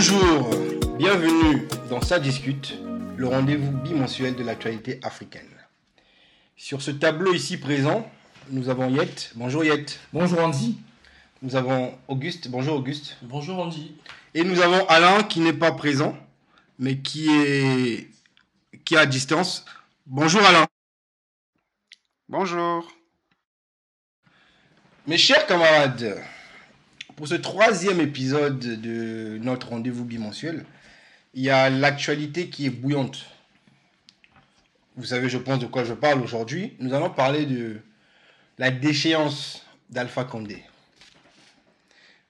Bonjour, bienvenue dans Ça discute, le rendez-vous bimensuel de l'actualité africaine. Sur ce tableau ici présent, nous avons Yet. Bonjour Yet. Bonjour Andy. Nous avons Auguste. Bonjour Auguste. Bonjour Andy. Et nous avons Alain qui n'est pas présent, mais qui est, qui est à distance. Bonjour Alain. Bonjour. Mes chers camarades, pour ce troisième épisode de notre rendez-vous bimensuel, il y a l'actualité qui est bouillante. Vous savez, je pense de quoi je parle aujourd'hui. Nous allons parler de la déchéance d'Alpha Condé.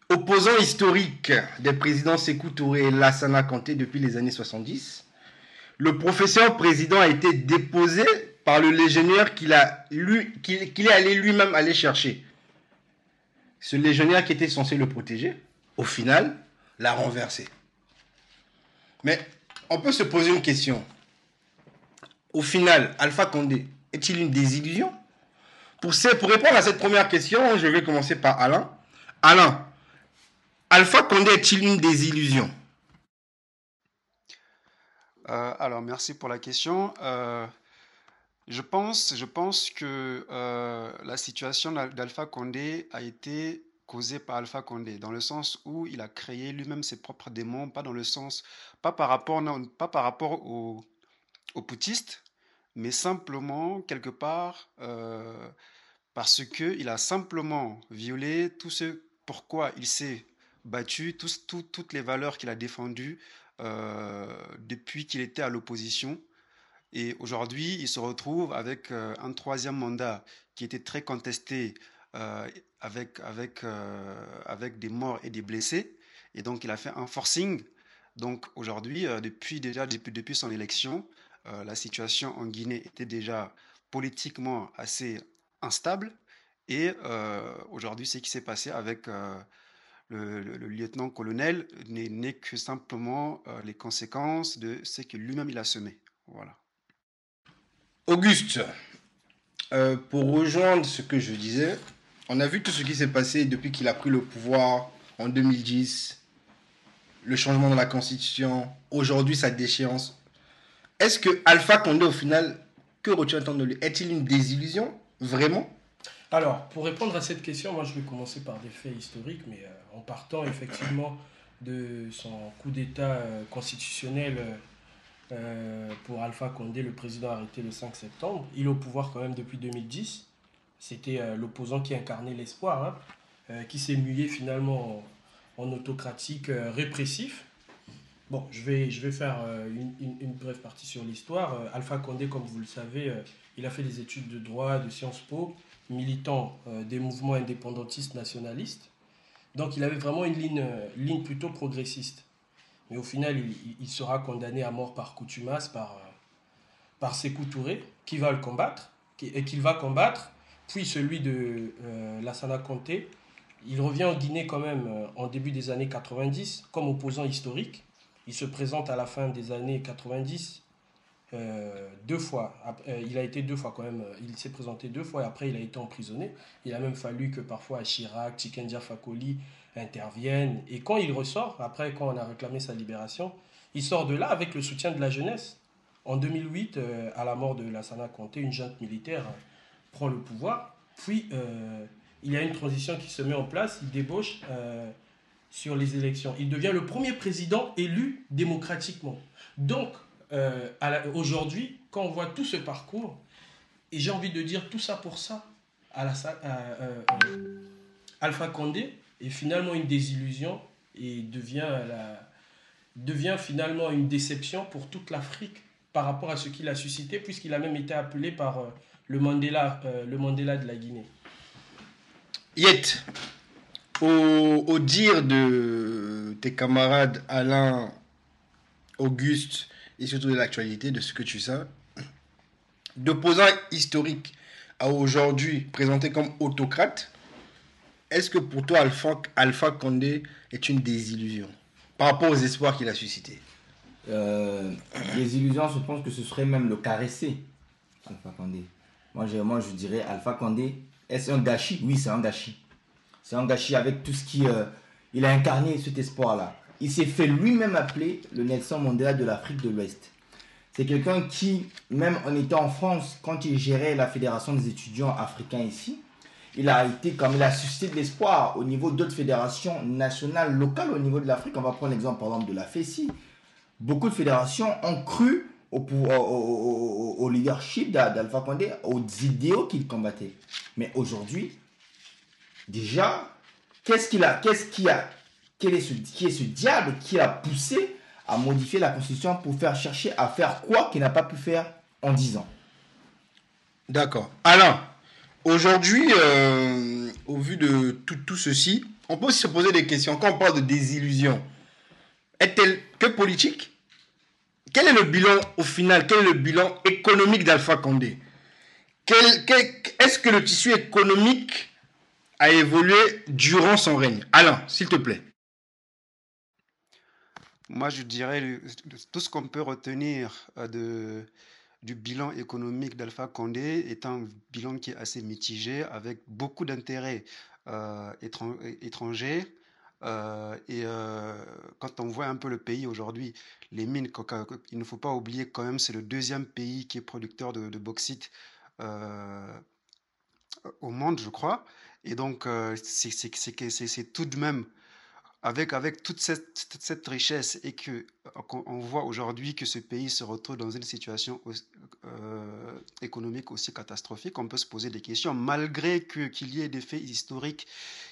Opposant historique des présidents Sékou Touré et Lassana Kanté depuis les années 70, le professeur président a été déposé par le légionnaire qu'il est allé lui-même aller chercher. Ce légionnaire qui était censé le protéger, au final, l'a renversé. Mais on peut se poser une question. Au final, Alpha Condé est-il une désillusion pour, répondre à cette première question, je vais commencer par Alain. Alain, Alpha Condé est-il une désillusion euh, Alors, merci pour la question. Euh, je, pense, je pense que euh, la situation d'Alpha Condé a été causée par Alpha Condé, dans le sens où il a créé lui-même ses propres démons, pas dans le sens, pas par rapport, non, pas par rapport aux, aux poutistes, mais simplement, quelque part, parce qu'il a simplement violé tout ce pourquoi il s'est battu, toutes les valeurs qu'il a défendues euh, depuis qu'il était à l'opposition. Et aujourd'hui, il se retrouve avec euh, un troisième mandat qui était très contesté euh, avec, avec, avec des morts et des blessés. Et donc, il a fait un forcing. Donc, aujourd'hui, depuis déjà depuis, son élection, la situation en Guinée était déjà politiquement assez instable. Et aujourd'hui, ce qui s'est passé avec le, lieutenant-colonel n'est que simplement euh, les conséquences de ce que lui-même il a semé. Voilà. Auguste, euh, pour rejoindre ce que je disais, on a vu tout ce qui s'est passé depuis qu'il a pris le pouvoir en 2010, le changement de la constitution, aujourd'hui sa déchéance. Est-ce que Alpha Condé, au final, que retient-on de lui? Est-il une désillusion Vraiment? Alors, pour répondre à cette question, moi je vais commencer par des faits historiques, mais euh, en partant effectivement de son coup d'État euh, constitutionnel euh, pour Alpha Condé, le président arrêté le 5 septembre. Il est au pouvoir quand même depuis 2010. C'était l'opposant qui incarnait l'espoir, hein, qui s'est mué finalement en, autocratique répressif. Bon, je vais, je vais faire une, une, brève partie sur l'histoire. Alpha Condé, comme vous le savez, il a fait des études de droit de Sciences Po militant euh, des mouvements indépendantistes nationalistes. Donc il avait vraiment une ligne, euh, ligne plutôt progressiste. Mais au final, il, sera condamné à mort par coutumas, par, euh, par Sékou Touré, qui va le combattre, et qu'il va combattre. Puis celui de Lassana Conté. Il revient en Guinée quand même en début des années 90 comme opposant historique. Il se présente à la fin des années 90 euh, deux fois. Euh, il a été deux fois quand même. Euh, il s'est présenté deux fois et après il a été emprisonné. Il a même fallu que parfois Chirac, Chikendia Fakoli interviennent. Et quand il ressort, après quand on a réclamé sa libération, il sort de là avec le soutien de la jeunesse. En 2008, à la mort de Lassana Conté, une junte militaire prend le pouvoir. Puis il y a une transition qui se met en place. Il débauche sur les élections. Il devient le premier président élu démocratiquement. Donc, euh, aujourd'hui, quand on voit tout ce parcours, et j'ai envie de dire tout ça pour ça, à la, euh, euh, Alpha Condé est finalement une désillusion et devient, la, devient finalement une déception pour toute l'Afrique par rapport à ce qu'il a suscité, puisqu'il a même été appelé par le, Mandela, le Mandela de la Guinée. Yet, au, au dire de tes camarades Alain, Auguste et surtout de l'actualité, de ce que tu sais, d'opposant historique à aujourd'hui présenté comme autocrate, est-ce que pour toi Alpha, Condé est une désillusion par rapport aux espoirs qu'il a suscités? Euh, Désillusion, je pense que ce serait même le caresser, Alpha Condé. Moi je, moi, je dirais Alpha Condé, est-ce un gâchis? Oui, c'est un gâchis. C'est un gâchis avec tout ce qui... Euh, il a incarné cet espoir-là. il s'est fait lui-même appeler le Nelson Mandela de l'Afrique de l'Ouest. C'est quelqu'un qui, même en étant en France, quand il gérait la Fédération des étudiants africains ici, il a été comme il a suscité de l'espoir au niveau d'autres fédérations nationales, locales au niveau de l'Afrique. On va prendre l'exemple par exemple de la FECI. Beaucoup de fédérations ont cru au, au, leadership d'Alpha Condé, aux idéaux qu'il combattait. Mais aujourd'hui, déjà, qu'est-ce qu'il a, qu'est-ce qui a, quel est ce, qui est ce diable qui a poussé à modifier la constitution pour faire chercher à faire quoi qu'il n'a pas pu faire en 10 ans? D'accord. Alain, aujourd'hui, euh, au vu de tout, tout, ceci, on peut aussi se poser des questions. Quand on parle de désillusion, est-elle que politique? Quel est le bilan au final? Quel est le bilan économique d'Alpha Condé? Est-ce que le tissu économique a évolué durant son règne? Alain, s'il te plaît. Moi, je dirais tout ce qu'on peut retenir euh, de, du bilan économique d'Alpha Condé est un bilan qui est assez mitigé, avec beaucoup d'intérêts euh, étrangers euh, et euh, quand on voit un peu le pays aujourd'hui, les mines, il ne faut pas oublier quand même, c'est le deuxième pays qui est producteur de, bauxite euh, au monde, je crois. Et donc, c'est tout de même avec, avec toute cette, cette richesse et que on voit aujourd'hui que ce pays se retrouve dans une situation euh, économique aussi catastrophique, on peut se poser des questions, malgré qu'il y ait des faits historiques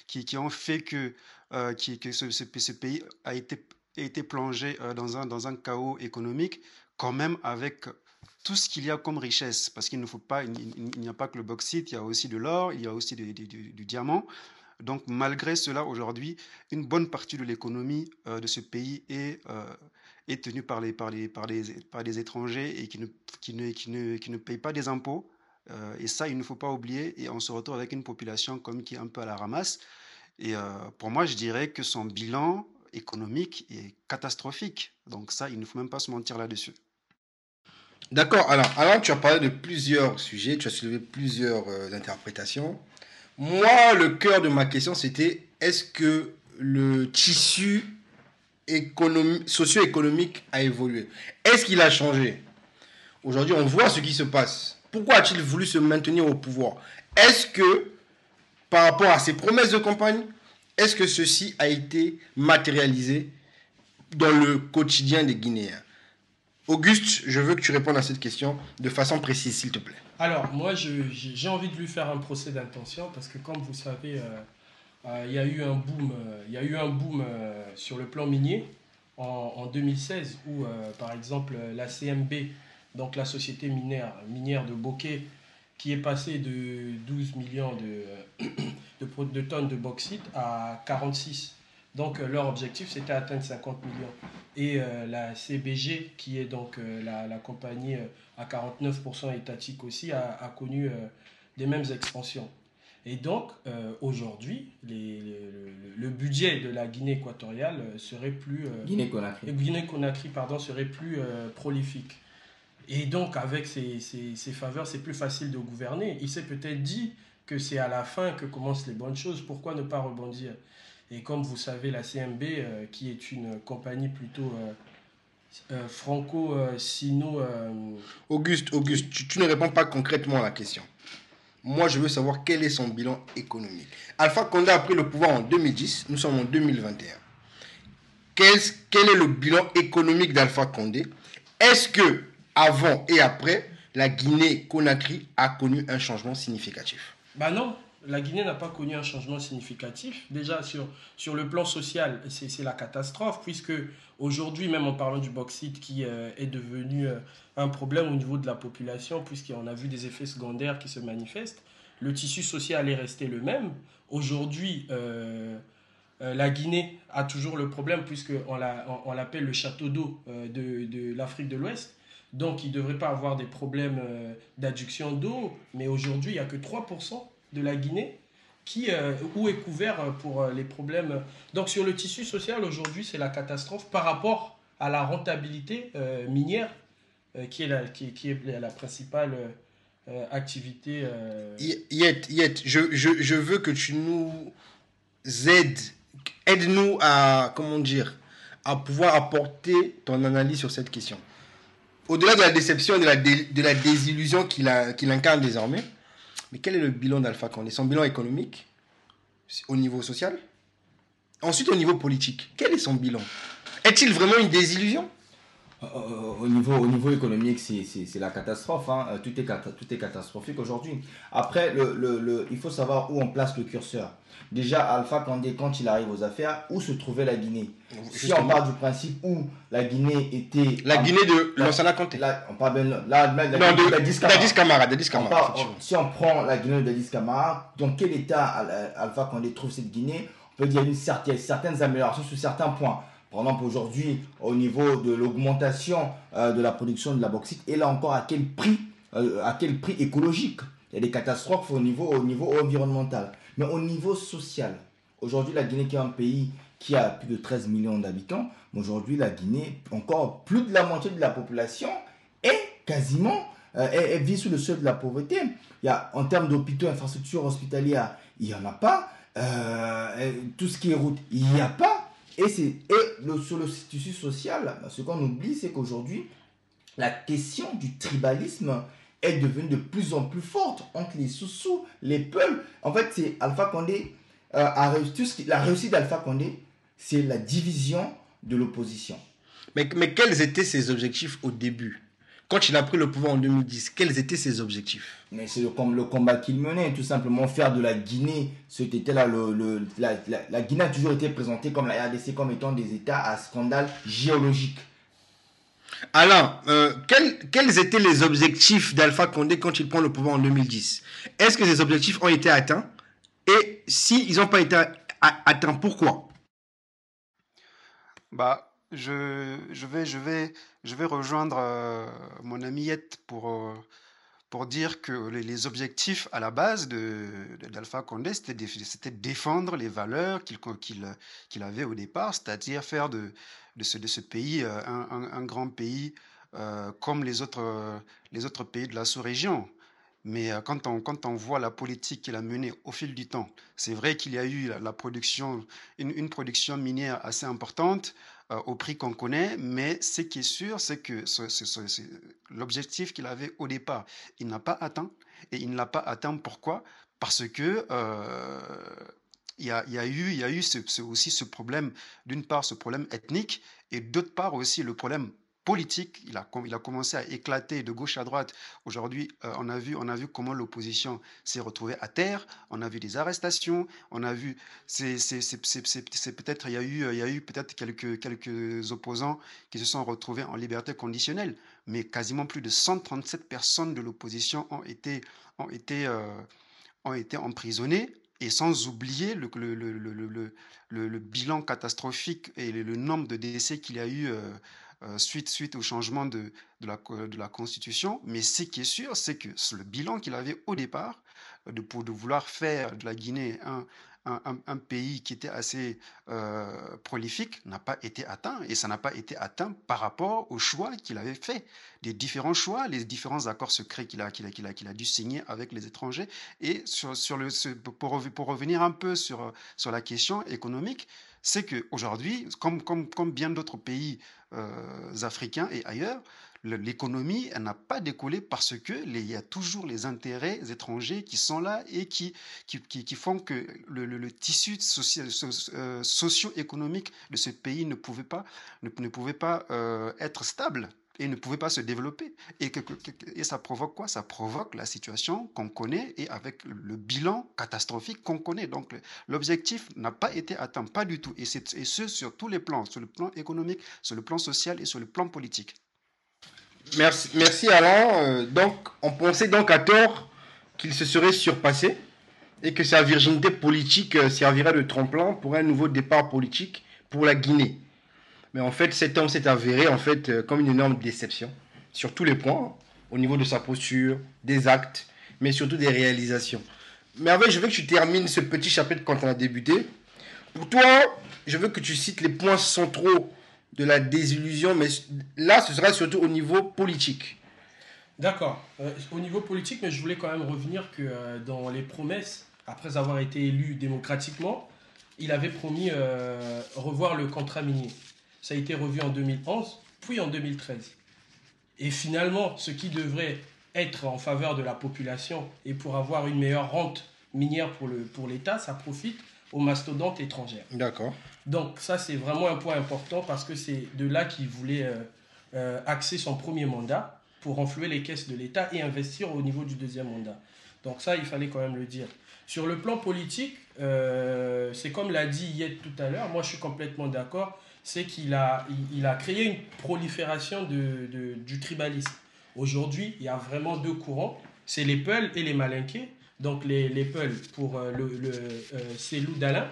qui, qui ont fait que, euh, que ce, ce, pays a été, été plongé euh, dans, un, dans un chaos économique, quand même avec tout ce qu'il y a comme richesse, parce qu'il ne faut pas, il, n'y a pas que le bauxite, il y a aussi de l'or, il y a aussi du diamant. Donc malgré cela, aujourd'hui, une bonne partie de l'économie euh, de ce pays est, euh, est tenue par les, par, les, par, les, par les étrangers et qui ne, qui, ne, qui, ne, qui ne payent pas des impôts. Euh, et ça, il ne faut pas oublier. Et on se retrouve avec une population comme qui est un peu à la ramasse. Et pour moi, je dirais que son bilan économique est catastrophique. Donc ça, il ne faut même pas se mentir là-dessus. D'accord. Alors, alors, tu as parlé de plusieurs sujets, tu as soulevé plusieurs interprétations. Moi, le cœur de ma question, c'était est-ce que le tissu socio-économique a évolué? Est-ce qu'il a changé? Aujourd'hui, on voit ce qui se passe. Pourquoi a-t-il voulu se maintenir au pouvoir? Est-ce que, par rapport à ses promesses de campagne, est-ce que ceci a été matérialisé dans le quotidien des Guinéens? Auguste, je veux que tu répondes à cette question de façon précise, s'il te plaît. Alors, moi, j'ai envie de lui faire un procès d'intention parce que, comme vous savez, euh, euh, il y a eu un boom, euh, y a eu un boom sur le plan minier en, 2016 où, par exemple, la CMB, donc la société minière, minière de Bokeh, qui est passée de 12 millions de, de, de tonnes de bauxite à 46 donc euh, leur objectif, c'était atteindre 50 millions. Et euh, la CBG, qui est donc euh, la, compagnie à 49% étatique aussi, a, connu des mêmes expansions. Et donc, aujourd'hui, le, budget de la Guinée équatoriale serait plus... Guinée-Conakry. Guinée-Conakry, pardon, serait plus prolifique. Et donc, avec ces, ces, faveurs, c'est plus facile de gouverner. Il s'est peut-être dit que c'est à la fin que commencent les bonnes choses. Pourquoi ne pas rebondir? Et comme vous savez, la CMB, euh, qui est une compagnie plutôt euh, euh, franco-sino... Auguste, Auguste tu, ne réponds pas concrètement à la question. Moi, je veux savoir quel est son bilan économique. Alpha Condé a pris le pouvoir en 2010, nous sommes en 2021. Quel, quel est le bilan économique d'Alpha Condé? Est-ce que, avant et après, la Guinée-Conakry a connu un changement significatif? Bah non, la Guinée n'a pas connu un changement significatif. Déjà, sur, sur le plan social, c'est la catastrophe, puisque aujourd'hui, même en parlant du bauxite qui euh, est devenu euh, un problème au niveau de la population, puisqu'on a vu des effets secondaires qui se manifestent, le tissu social est resté le même. Aujourd'hui, euh, la Guinée a toujours le problème, puisqu'on on, l'appelle le château d'eau de, de l'Afrique de l'Ouest. Donc, il ne devrait pas avoir des problèmes d'adduction d'eau, mais aujourd'hui, il n'y a que 3% de la Guinée qui, euh, où est couvert pour euh, les problèmes. Donc sur le tissu social, aujourd'hui, c'est la catastrophe par rapport à la rentabilité euh, minière, qui, est la, qui, est la principale activité. Yet, yet, je, je, je, veux que tu nous aides, aide-nous à, comment dire, à pouvoir apporter ton analyse sur cette question. Au-delà de la déception et de la, de la désillusion qu'il qu'il incarne désormais, mais quel est le bilan d'Alpha Condé? Son bilan économique au niveau social? Ensuite, au niveau politique, quel est son bilan? Est-il vraiment une désillusion? Au, niveau, au niveau économique, c'est la catastrophe. Hein. Tout, est, tout est catastrophique aujourd'hui. Après, le, le, il faut savoir où on place le curseur. Déjà, Alpha Condé, quand il arrive aux affaires, où se trouvait la Guinée? Si on part du principe où la Guinée était. La Guinée de Lansana Conté. on parle bien. La, la, la, non, de, Dadis Camara. Camara, si on prend la Guinée de Dadis Camara, dans quel état Alpha Condé trouve cette Guinée? On peut dire une certaine, certaines améliorations sur certains points. Par exemple, aujourd'hui, au niveau de l'augmentation euh, de la production de la bauxite, et là encore, à quel prix, euh, à quel prix écologique? Il y a des catastrophes au niveau, au niveau environnemental. Mais au niveau social, aujourd'hui, la Guinée qui est un pays qui a plus de 13 millions d'habitants, aujourd'hui, la Guinée, encore plus de la moitié de la population est quasiment, euh, vit sous le seuil de la pauvreté. Il y a, en termes d'hôpitaux, infrastructures hospitalières, il n'y en a pas. tout ce qui est route, il n'y a pas. Et, et sur le tissu social, ce qu'on oublie, c'est qu'aujourd'hui, la question du tribalisme est devenue de plus en plus forte entre les sous-sous, les peuples. En fait, c'est Alpha Condé euh, a réussi, la réussite d'Alpha Condé, c'est la division de l'opposition. Mais, mais quels étaient ses objectifs au début? Quand il a pris le pouvoir en 2010, quels étaient ses objectifs? Mais c'est le, le combat qu'il menait, tout simplement. Faire de la Guinée, c'était là le, la, la, Guinée a toujours été présentée comme la RDC comme étant des États à scandale géologique. Alain, euh, quels, étaient les objectifs d'Alpha Condé quand il prend le pouvoir en 2010 Est-ce que ces objectifs ont été atteints? Et s'ils n'ont pas été atteints, pourquoi? Bah, je, vais, rejoindre euh, mon ami Yet pour, euh, pour dire que les, objectifs à la base d'Alpha Condé, c'était de défendre les valeurs qu'il avait au départ, c'est-à-dire faire de, de, ce, de pays euh, un, grand pays comme les autres, pays de la sous-région. Mais quand on, voit la politique qu'il a menée au fil du temps, c'est vrai qu'il y a eu une, production minière assez importante, euh, au prix qu'on connaît, mais ce qui est sûr, c'est que l'objectif qu'il avait au départ, il n'a pas atteint. Et il ne l'a pas atteint pourquoi? Parce que euh, il y, a, eu aussi ce problème, d'une part ce problème ethnique, et d'autre part aussi le problème politique. Il a, il a commencé à éclater de gauche à droite. Aujourd'hui, euh, on, a vu, on a vu comment l'opposition s'est retrouvée à terre. On a vu des arrestations. On a vu, c'est peut-être, il y a eu, eu peut-être quelques, quelques opposants qui se sont retrouvés en liberté conditionnelle. Mais quasiment plus de 137 personnes de l'opposition ont été, ont été, euh, ont été emprisonnées et sans oublier le, le, le, le, bilan catastrophique et le, nombre de décès qu'il y a eu euh, euh, suite, suite au changement de, de, la, Constitution. Mais ce qui est sûr, c'est que le bilan qu'il avait au départ, euh, de, pour de vouloir faire de la Guinée un, un, un, pays qui était assez euh, prolifique n'a pas été atteint et ça n'a pas été atteint par rapport aux choix qu'il avait fait, des différents choix, les différents accords secrets qu'il a, qu'il a, qu'il a, qu'il a dû signer avec les étrangers. Et sur, sur le, pour, pour revenir un peu sur, sur la question économique, c'est qu'aujourd'hui, comme, comme, comme bien d'autres pays euh, africains et ailleurs, l'économie n'a pas décollé parce que il y a toujours les intérêts étrangers qui sont là et qui, qui, qui, font que le, le, tissu euh, socio-économique de ce pays ne pouvait pas, ne, ne pouvait pas euh, être stable et ne pouvait pas se développer. Et, ça provoque quoi? Ça provoque la situation qu'on connaît et avec le bilan catastrophique qu'on connaît. Donc l'objectif n'a pas été atteint, pas du tout. Et, et ce, sur tous les plans, sur le plan économique, sur le plan social et sur le plan politique. Merci, merci Alain. Euh, donc, on pensait donc à tort qu'il se serait surpassé et que sa virginité politique euh, servirait de tremplin pour un nouveau départ politique pour la Guinée. Mais en fait, cet homme s'est avéré en fait euh, comme une énorme déception sur tous les points, au niveau de sa posture, des actes, mais surtout des réalisations. Fait, je veux que tu termines ce petit chapitre quand on a débuté. Pour toi, je veux que tu cites les points centraux de la désillusion, mais là, ce sera surtout au niveau politique. D'accord. Euh, au niveau politique, mais je voulais quand même revenir que euh, dans les promesses, après avoir été élu démocratiquement, il avait promis revoir le contrat minier. Ça a été revu en 2011, puis en 2013. Et finalement, ce qui devrait être en faveur de la population et pour avoir une meilleure rente minière pour l'État, pour ça profite aux mastodontes étrangères. D'accord. Donc ça, c'est vraiment un point important parce que c'est de là qu'il voulait euh, euh, axer son premier mandat pour renflouer les caisses de l'État et investir au niveau du deuxième mandat. Donc ça, il fallait quand même le dire. Sur le plan politique, euh, c'est comme l'a dit Yed tout à l'heure, moi je suis complètement d'accord, c'est qu'il a, il, a créé une prolifération de, de, du tribalisme. Aujourd'hui, il y a vraiment deux courants, c'est les Peuls et les Malinqués. Donc les, les Peuls pour euh, le, le euh, Célou d'Alain,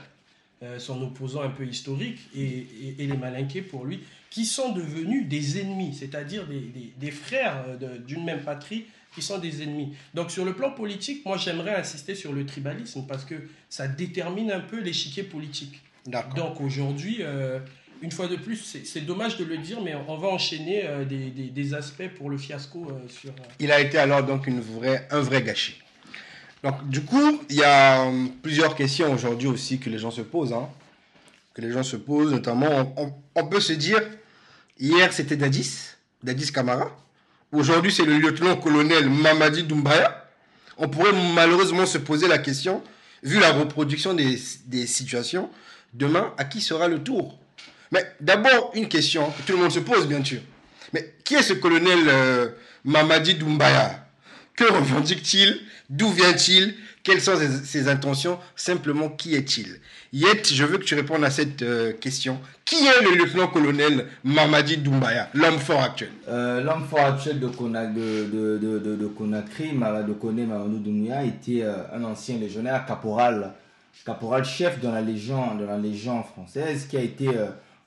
son opposant un peu historique, et, et, et, les Malinqués pour lui, qui sont devenus des ennemis, c'est-à-dire des, des, des, frères d'une même patrie qui sont des ennemis. Donc sur le plan politique, moi j'aimerais insister sur le tribalisme parce que ça détermine un peu l'échiquier politique. Donc aujourd'hui, euh, une fois de plus, c'est dommage de le dire, mais on va enchaîner euh, des, aspects pour le fiasco euh, sur... Il a été alors donc une vraie, un vrai gâchis. Donc du coup, il y a plusieurs questions aujourd'hui aussi que les gens se posent. Hein, que les gens se posent, notamment, on, peut se dire, hier c'était Dadis, Dadis Camara, Aujourd'hui, c'est le lieutenant-colonel Mamadi Doumbaya. On pourrait malheureusement se poser la question, vu la reproduction des situations, demain, à qui sera le tour? Mais d'abord, une question que tout le monde se pose, bien sûr. Mais qui est ce colonel euh, Mamadi Doumbaya? Que revendique-t-il? D'où vient-il? Quelles sont ses, intentions? Simplement, qui est-il? Yet, je veux que tu répondes à cette euh, question. Qui est le lieutenant-colonel Mamadi Doumbaya, l'homme fort actuel? Euh, L'homme fort actuel de, de, Conakry, de Kone Mamadou Doumbaya, était un ancien légionnaire, caporal, caporal chef dans la légion, de la légion française, qui a été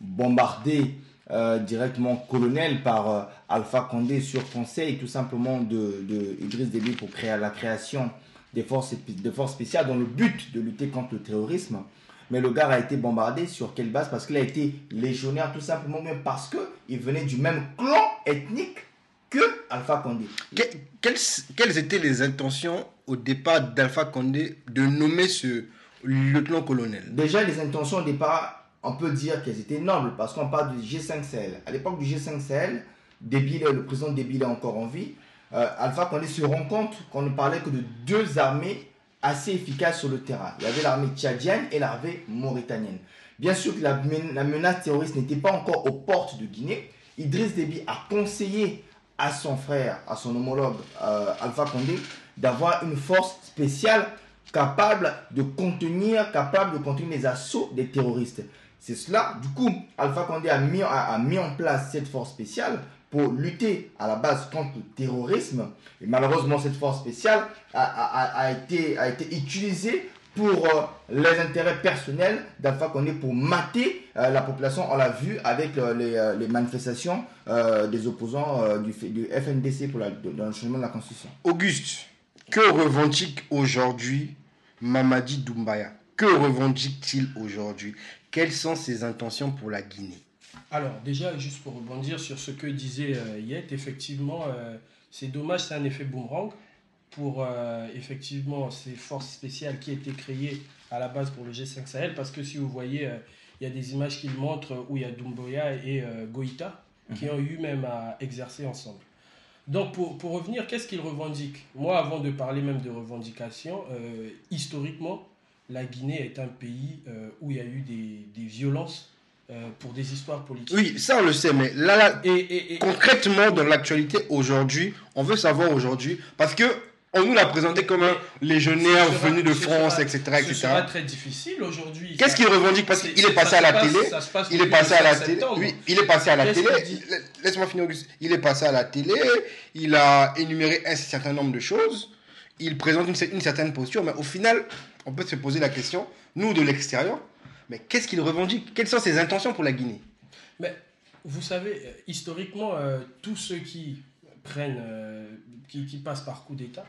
bombardé euh, directement colonel par Alpha Condé sur conseil tout simplement de, de Idriss Déby pour créer la création des forces, des forces spéciales dans le but de lutter contre le terrorisme. Mais le gars a été bombardé sur quelle base? Parce qu'il a été légionnaire tout simplement même parce qu'il venait du même clan ethnique que Alpha Condé. Que, quelles, quelles, étaient les intentions au départ d'Alpha Condé de nommer ce lieutenant-colonel? Déjà, les intentions au départ, on peut dire qu'elles étaient nobles parce qu'on parle du G5 Sahel. À l'époque du G5 Sahel, Débile, le président Débile est encore en vie. Euh, Alpha Condé se rend compte qu'on ne parlait que de deux armées assez efficace sur le terrain. Il y avait l'armée tchadienne et l'armée mauritanienne. Bien sûr que la, la menace terroriste n'était pas encore aux portes de Guinée. Idriss Déby a conseillé à son frère, à son homologue euh, Alpha Condé, d'avoir une force spéciale capable de contenir, capable de contenir les assauts des terroristes. C'est cela, du coup, Alpha Condé a mis, en place cette force spéciale pour lutter à la base contre le terrorisme. Et malheureusement, cette force spéciale a, été, utilisée pour euh, les intérêts personnels d'Alpha Condé pour mater euh, la population. On l'a vu avec euh, les, manifestations des opposants du, FNDC pour dans le changement de la Constitution. Auguste, que revendique aujourd'hui Mamadi Doumbaya? Que revendique-t-il aujourd'hui? Quelles sont ses intentions pour la Guinée? Alors, déjà, juste pour rebondir sur ce que disait euh, Yet, effectivement, euh, c'est dommage, c'est un effet boomerang pour euh, effectivement ces forces spéciales qui étaient créées à la base pour le G5 Sahel, parce que si vous voyez, il y a des images qui montrent où il y a Doumbouya et Goïta qui mm -hmm. ont eu même à exercer ensemble. Donc, pour, pour revenir, qu'est-ce qu'ils revendiquent? Moi, avant de parler même de revendications, historiquement, la Guinée est un pays où il y a eu des, des violences euh, pour des histoires politiques. Oui, ça on le sait, mais là, là et, et, et, concrètement dans l'actualité aujourd'hui, on veut savoir aujourd'hui, parce que on nous l'a présenté comme un légionnaire venu de France, sera, etc., etc. Ce sera très difficile aujourd'hui. Qu'est-ce qu'il revendique? Parce qu'il est passé à la télé. Il est passé à la télé. Oui, il est passé à la télé. Laisse-moi finir, Auguste. Il est passé à la télé. Il a énuméré un certain nombre de choses. Il présente une, une certaine posture, mais au final, on peut se poser la question, nous de l'extérieur, mais qu'est-ce qu'il revendique? Quelles sont ses intentions pour la Guinée? Mais vous savez, historiquement, euh, tous ceux qui prennent, euh, qui, qui, passent par coup d'État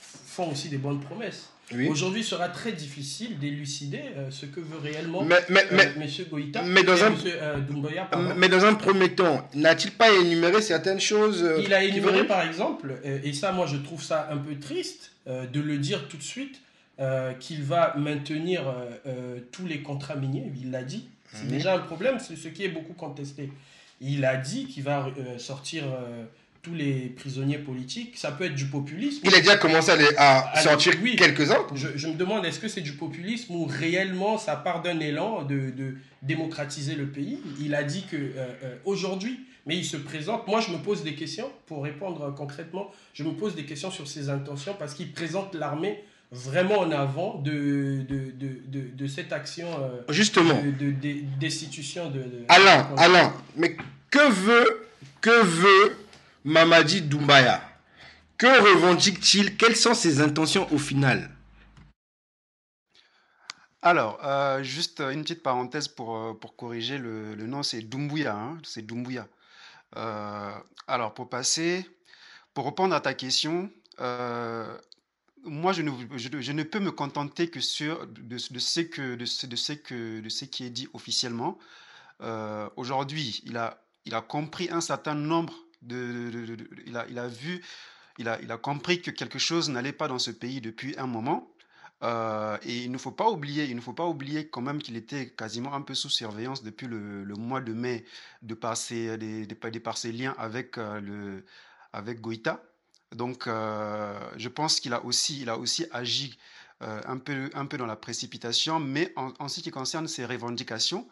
font aussi des bonnes promesses. Oui. Aujourd'hui, sera très difficile d'élucider euh, ce que veut réellement mais, mais, mais, M. Goïta mais dans, un, monsieur, Doumbouya, mais dans un premier temps, n'a-t-il pas énuméré certaines choses Il a énuméré, par exemple, et ça, moi, je trouve ça un peu triste de le dire tout de suite, euh, qu'il va maintenir euh, tous les contrats miniers, il l'a dit. C'est déjà un problème, c'est ce qui est beaucoup contesté. Il a dit qu'il va euh, sortir euh, tous les prisonniers politiques. Ça peut être du populisme. Il a déjà commencé à, les- à Allez, sortir oui. quelques-uns. Je, je me demande, est-ce que c'est du populisme ou réellement ça part d'un élan de, de démocratiser le pays? Il a dit que euh, euh, aujourd'hui, mais il se présente. Moi, je me pose des questions pour répondre euh, concrètement. Je me pose des questions sur ses intentions parce qu'il présente l'armée vraiment en avant de, de, de, de, de cette action euh, Justement. de, de- de- destitution de, de- Alain, Alain, mais que veut, que veut Mamadi Doumbaya? Que revendique-t-il? Quelles sont ses intentions au final? Alors, euh, juste une petite parenthèse pour, euh, pour corriger le, le nom, c'est Doumbouya, hein, c'est Doumbouya. Euh, alors, pour passer, pour répondre à ta question, euh, moi, je ne, peux me contenter que sur de, ce que, de, ce, qui est dit officiellement. Euh, Aujourd'hui, il a, compris un certain nombre de, il a, vu, il a, compris que quelque chose n'allait pas dans ce pays depuis un moment. Euh, et il ne faut pas oublier, il ne faut pas oublier quand même qu'il était quasiment un peu sous surveillance depuis le, mois de mai de par ses, des, des- de par ses liens avec, euh, avec Goïta. Donc, euh, je pense qu'il a aussi, il a aussi agi euh, un peu, un peu dans la précipitation, mais en, ce qui concerne ses revendications,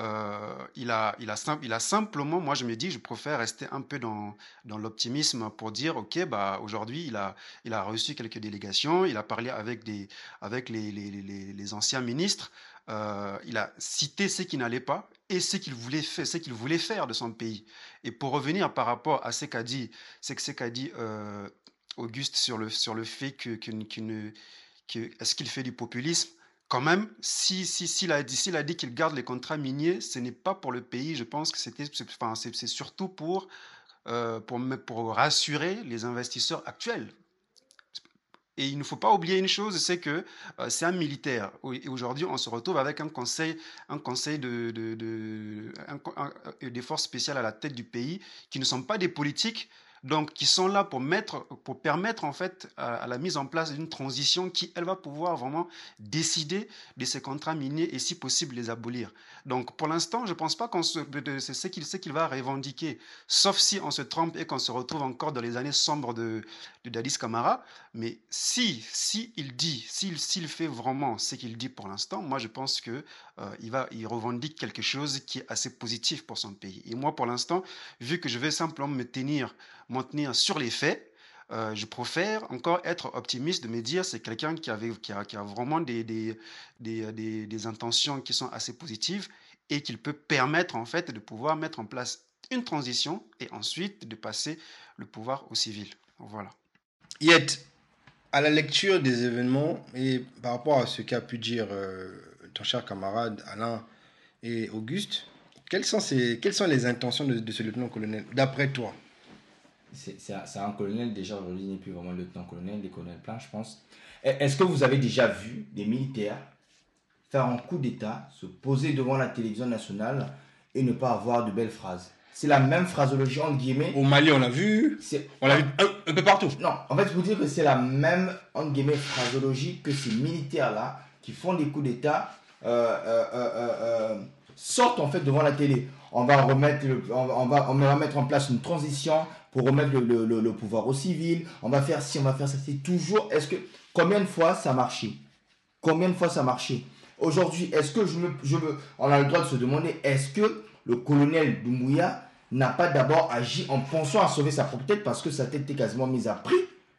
euh, il a, il a, il a simplement, moi je me dis, je préfère rester un peu dans, dans l'optimisme pour dire, ok, bah aujourd'hui il a, il a reçu quelques délégations, il a parlé avec des, avec les, les, les, anciens ministres, il a cité ce qui n'allait pas et ce qu'il voulait faire, ce qu'il voulait faire de son pays. Et pour revenir par rapport à ce qu'a dit, c'est que ce euh, Auguste sur le, sur le fait que, est-ce qu'il fait du populisme? Quand même, si, si, s'il a dit, s'il a dit qu'il garde les contrats miniers, ce n'est pas pour le pays. Je pense que c'était, enfin, c'est, surtout pour, euh, pour, pour rassurer les investisseurs actuels. Et il ne faut pas oublier une chose, c'est que euh, c'est un militaire. Et aujourd'hui, on se retrouve avec un conseil, un conseil de, de- de- euh, des forces spéciales à la tête du pays qui ne sont pas des politiques, donc qui sont là pour mettre, pour permettre en fait à, la mise en place d'une transition qui, elle, va pouvoir vraiment décider de ces contrats miniers et si possible les abolir. Donc pour l'instant, je ne pense pas qu'on se, c'est ce qu'il qu'il va revendiquer, sauf si on se trompe et qu'on se retrouve encore dans les années sombres de, de Dadis Camara. Mais si, si il dit, s'il s'il fait vraiment ce qu'il dit pour l'instant, moi je pense que euh, il va, il revendique quelque chose qui est assez positif pour son pays. Et moi pour l'instant, vu que je vais simplement me tenir, tenir sur les faits, euh, je préfère encore être optimiste de me dire c'est quelqu'un qui, avait, qui, a, qui a vraiment des, des, des, des- intentions qui sont assez positives et qu'il peut permettre en fait de pouvoir mettre en place une transition et ensuite de passer le pouvoir aux civils. Voilà. Yet, à la lecture des événements et par rapport à ce qu'a pu dire euh, ton cher camarade Alain et Auguste, quelles sont, ces, quelles sont les intentions de, de ce lieutenant-colonel, d'après toi? C'est un, colonel, déjà aujourd'hui n'est plus vraiment lieutenant-colonel, il est colonel plein, je pense. Et Est-ce que vous avez déjà vu des militaires faire un coup d'État, se poser devant la télévision nationale et ne pas avoir de belles phrases? C'est la même phraseologie, entre guillemets. Au Mali, on l'a vu, on l'a vu un, un peu partout. Non, en fait, je vous dire que c'est la même, entre guillemets, phraseologie que ces militaires-là qui font des coups d'État euh, euh, euh, sortent en fait devant la télé. On va remettre, mettre en place une transition pour remettre le, pouvoir aux civils. On va faire ci, on va faire ça. C'est toujours. Est-ce que combien de fois ça a marché? Combien de fois ça a marché? Aujourd'hui, est-ce que je me, je me, on a le droit de se demander, est-ce que le colonel Doumbouya n'a pas d'abord agi en pensant à sauver sa propre tête parce que sa tête était quasiment mise à prix?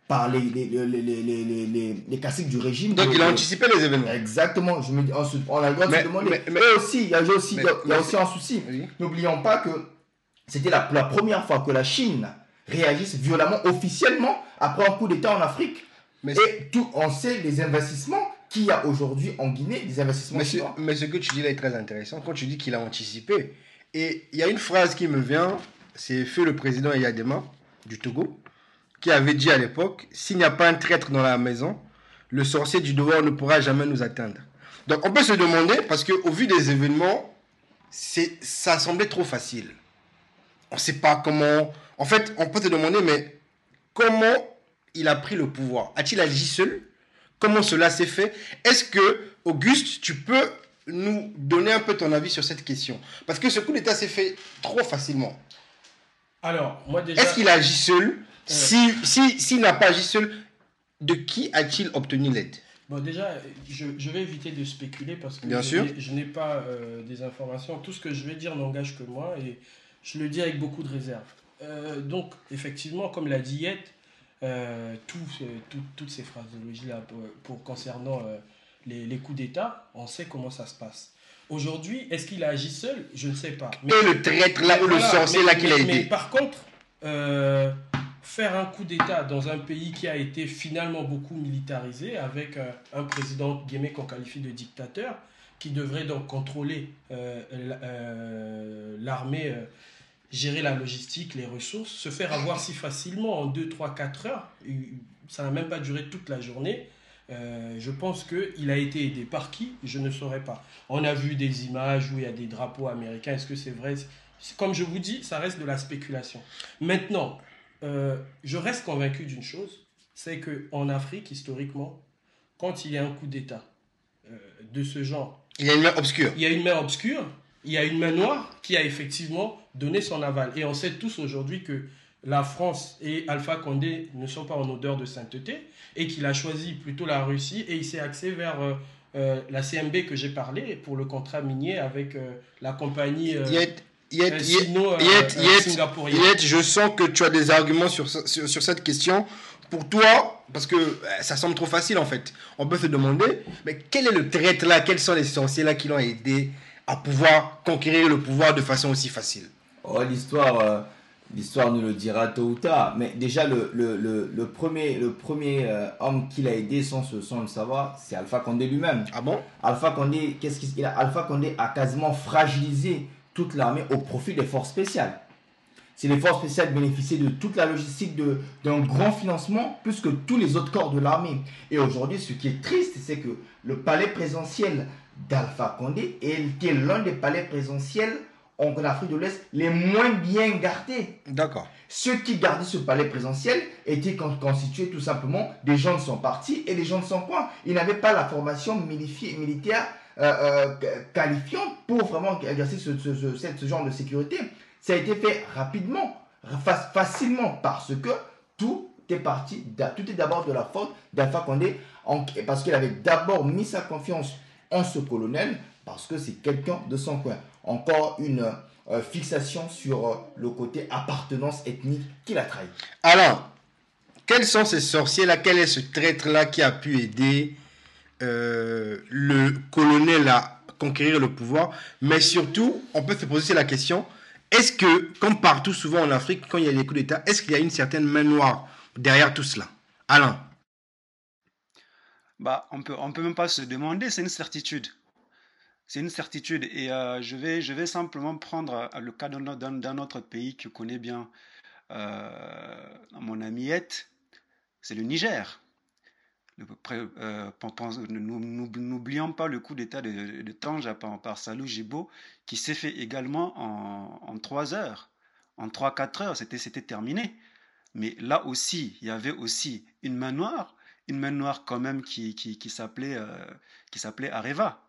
Par les, les, les, les, les, les, les, les caciques du régime Donc, il a anticipé les événements. Exactement, je me dis, on, a le droit de Mais- se demander. mais- aussi, il y a aussi, il y a- aussi un souci. N'oublions pas que c'était la, la première fois que la Chine réagisse violemment, officiellement, après un coup d'État en Afrique. Mais, Et tout, on sait les investissements qu'il y a aujourd'hui en Guinée, des investissements mais, ce, mais ce que tu dis là est très intéressant. Quand tu dis qu'il a anticipé, et il y a une phrase qui me vient, c'est Feu le président Yadema du Togo, qui avait dit à l'époque S'il n'y a pas un traître dans la maison, le sorcier du dehors ne pourra jamais nous atteindre. Donc on peut se demander, parce qu'au vu des événements, c'est, ça semblait trop facile. On ne sait pas comment. En fait, on peut se demander, mais comment il a pris le pouvoir? A-t-il agi seul? Comment cela s'est fait? Est-ce que, Auguste, tu peux nous donner un peu ton avis sur cette question? Parce que ce coup d'État s'est fait trop facilement. Alors, moi déjà. Est-ce qu'il agit seul? Si S'il si, n'a pas agi seul, de qui a-t-il obtenu l'aide? Bon, déjà, je, je, vais éviter de spéculer parce que Bien je, sûr. je n'ai pas euh, des informations. Tout ce que je vais dire n'engage que moi et je le dis avec beaucoup de réserve. Euh, donc, effectivement, comme l'a dit Yet, euh, tout, tout, toutes ces phraseologies-là pour, pour, concernant euh, les, les, coups d'État, on sait comment ça se passe. Aujourd'hui, est-ce qu'il a agi seul? Je ne sais pas. Mais, et le traître là, ou le sorcier là qu'il a aidé Mais par contre, faire un coup d'État dans un pays qui a été finalement beaucoup militarisé, avec euh, un président Guémé qu'on qualifie de dictateur, qui devrait donc contrôler euh, l'armée, gérer la logistique, les ressources, se faire avoir si facilement en 2, 3, 4 heures, ça n'a même pas duré toute la journée. Euh, je pense qu'il a été aidé par qui? Je ne saurais pas. On a vu des images où il y a des drapeaux américains. Est-ce que c'est vrai? Comme je vous dis, ça reste de la spéculation. Maintenant, euh, je reste convaincu d'une chose, c'est qu'en Afrique, historiquement, quand il y a un coup d'État euh, de ce genre... Il y a une main obscure. Il y a une main obscure, il y a une main noire qui a effectivement donné son aval. Et on sait tous aujourd'hui que la France et Alpha Condé ne sont pas en odeur de sainteté et qu'il a choisi plutôt la Russie et il s'est axé vers euh, la CMB que j'ai parlé pour le contrat minier avec euh, la compagnie euh, yet, sino, yet, yet, je sens que tu as des arguments sur, sur, sur, cette question. Pour toi, parce que ça semble trop facile en fait, on peut se demander, mais quel est le traître là Quels sont les sorciers là qui l'ont aidé à pouvoir conquérir le pouvoir de façon aussi facile? Oh, l'histoire l'histoire nous le dira tôt ou tard. Mais déjà, le, le, le, le premier, le premier euh, homme qui l'a aidé sans, sans le savoir, c'est Alpha Condé lui-même. Ah bon? Alpha Condé, qu'est-ce qu'il a Alpha Condé a quasiment fragilisé toute l'armée au profit des forces spéciales. Si les forces spéciales bénéficiaient de toute la logistique d'un grand financement, plus que tous les autres corps de l'armée. Et aujourd'hui, ce qui est triste, c'est que le palais présidentiel d'Alpha Condé était l'un des palais présidentiels en Afrique de l'Est les moins bien gardés. D'accord. Ceux qui gardaient ce palais présentiel étaient constitués tout simplement des gens de son parti et des gens de son coin. Ils n'avaient pas la formation militaire qualifiante pour vraiment exercer ce, genre de sécurité. Ça a été fait rapidement, facilement, parce que tout est parti, tout est d'abord de la faute d'Alpha Condé, parce qu'il avait d'abord mis sa confiance en ce colonel, parce que c'est quelqu'un de son coin encore une euh, fixation sur euh, le côté appartenance ethnique qu'il a trahi. Alors, quels sont ces sorciers-là? Quel est ce traître-là qui a pu aider euh, le colonel à conquérir le pouvoir Mais surtout, on peut se poser la question, est-ce que, comme partout souvent en Afrique, quand il y a des coups d'État, est-ce qu'il y a une certaine main noire derrière tout cela? Alain bah, on peut, on peut même pas se demander, c'est une certitude. C'est une certitude. Et euh, je, vais, simplement prendre euh, le cas d'un autre pays que connaît bien mon ami c'est le Niger. Euh, N'oublions pas le coup d'État de, de par, Salou Jibo, qui s'est fait également en, en 3 heures. En 3-4 heures, c'était terminé. Mais là aussi, il y avait aussi une main noire, une main noire quand même qui, qui, qui s'appelait euh, Areva.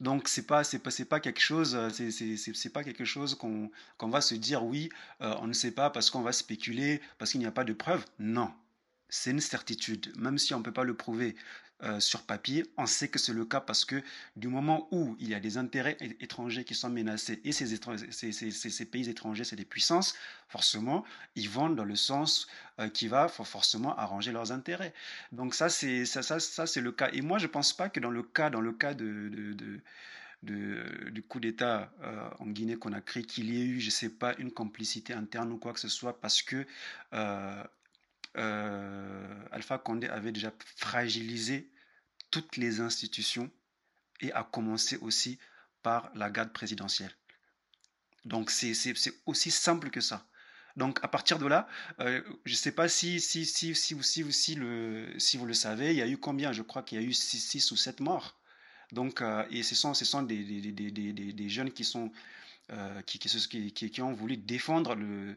Donc c'est pas c'est pas c'est pas quelque chose c'est pas quelque chose qu'on qu'on va se dire oui euh, on ne sait pas parce qu'on va spéculer parce qu'il n'y a pas de preuves non c'est une certitude. Même si on ne peut pas le prouver euh, sur papier on sait que c'est le cas parce que du moment où il y a des intérêts étrangers qui sont menacés et ces, ces, pays étrangers c'est des puissances forcément ils vont dans le sens euh, qui va forcément arranger leurs intérêts. Donc ça c'est ça, ça, c'est le cas. Et moi je pense pas que dans le cas dans le cas de, de, du coup d'État euh, en Guinée-Conakry qu'il y ait eu, je ne sais pas, une complicité interne ou quoi que ce soit, parce que euh, euh, Alpha Condé avait déjà fragilisé toutes les institutions et a commencé aussi par la garde présidentielle. Donc c'est aussi simple que ça. Donc à partir de là, euh, je ne sais pas si, si, si, si, si, si, le, si vous le savez, il y a eu combien? Je crois qu'il y a eu 6 ou 7 morts. Donc, euh, et ce sont, ce sont des, des, des, des, jeunes qui, sont, qui, qui, qui, ont voulu défendre le,